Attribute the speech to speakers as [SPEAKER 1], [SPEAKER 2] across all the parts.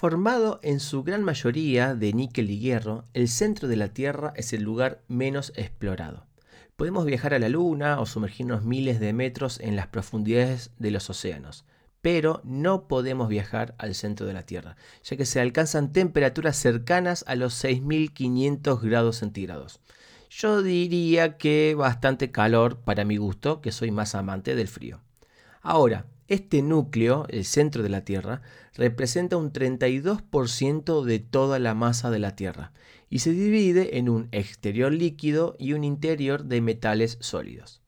[SPEAKER 1] Formado en su gran mayoría de níquel y hierro, el centro de la Tierra es el lugar menos explorado. Podemos viajar a la Luna o sumergirnos miles de metros en las profundidades de los océanos, pero no podemos viajar al centro de la Tierra, ya que se alcanzan temperaturas cercanas a los 6500 grados centígrados. Yo diría que bastante calor para mi gusto, que soy más amante del frío. Ahora, este núcleo, el centro de la Tierra, representa un 32% de toda la masa de la Tierra y se divide en un exterior líquido y un interior de metales sólidos.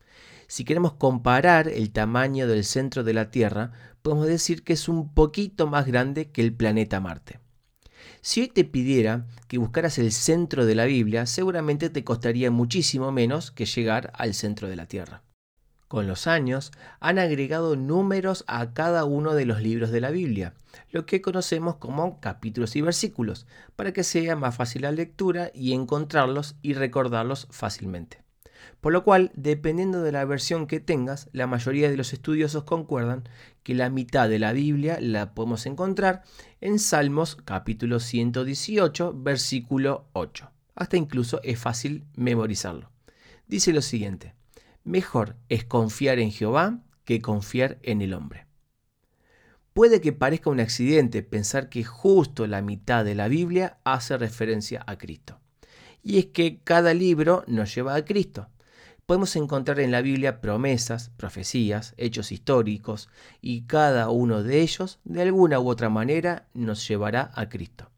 [SPEAKER 1] Si queremos comparar el tamaño del centro de la Tierra, podemos decir que es un poquito más grande que el planeta Marte. Si hoy te pidiera que buscaras el centro de la Biblia, seguramente te costaría muchísimo menos que llegar al centro de la Tierra. Con los años han agregado números a cada uno de los libros de la Biblia, lo que conocemos como capítulos y versículos, para que sea más fácil la lectura y encontrarlos y recordarlos fácilmente. Por lo cual, dependiendo de la versión que tengas, la mayoría de los estudiosos concuerdan que la mitad de la Biblia la podemos encontrar en Salmos capítulo 118, versículo 8. Hasta incluso es fácil memorizarlo. Dice lo siguiente. Mejor es confiar en Jehová que confiar en el hombre. Puede que parezca un accidente pensar que justo la mitad de la Biblia hace referencia a Cristo. Y es que cada libro nos lleva a Cristo. Podemos encontrar en la Biblia promesas, profecías, hechos históricos, y cada uno de ellos, de alguna u otra manera, nos llevará a Cristo.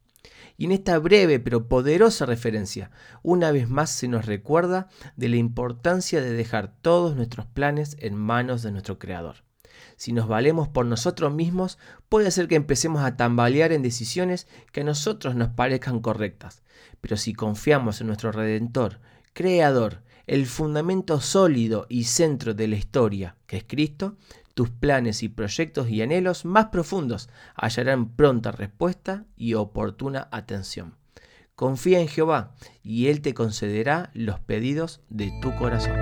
[SPEAKER 1] Y en esta breve pero poderosa referencia, una vez más se nos recuerda de la importancia de dejar todos nuestros planes en manos de nuestro Creador. Si nos valemos por nosotros mismos, puede ser que empecemos a tambalear en decisiones que a nosotros nos parezcan correctas. Pero si confiamos en nuestro Redentor, Creador, el fundamento sólido y centro de la historia, que es Cristo, tus planes y proyectos y anhelos más profundos hallarán pronta respuesta y oportuna atención. Confía en Jehová y Él te concederá los pedidos de tu corazón.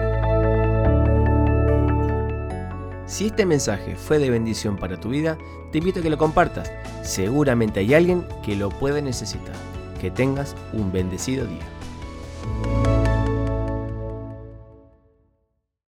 [SPEAKER 1] Si este mensaje fue de bendición para tu vida, te invito a que lo compartas. Seguramente hay alguien que lo puede necesitar. Que tengas un bendecido día.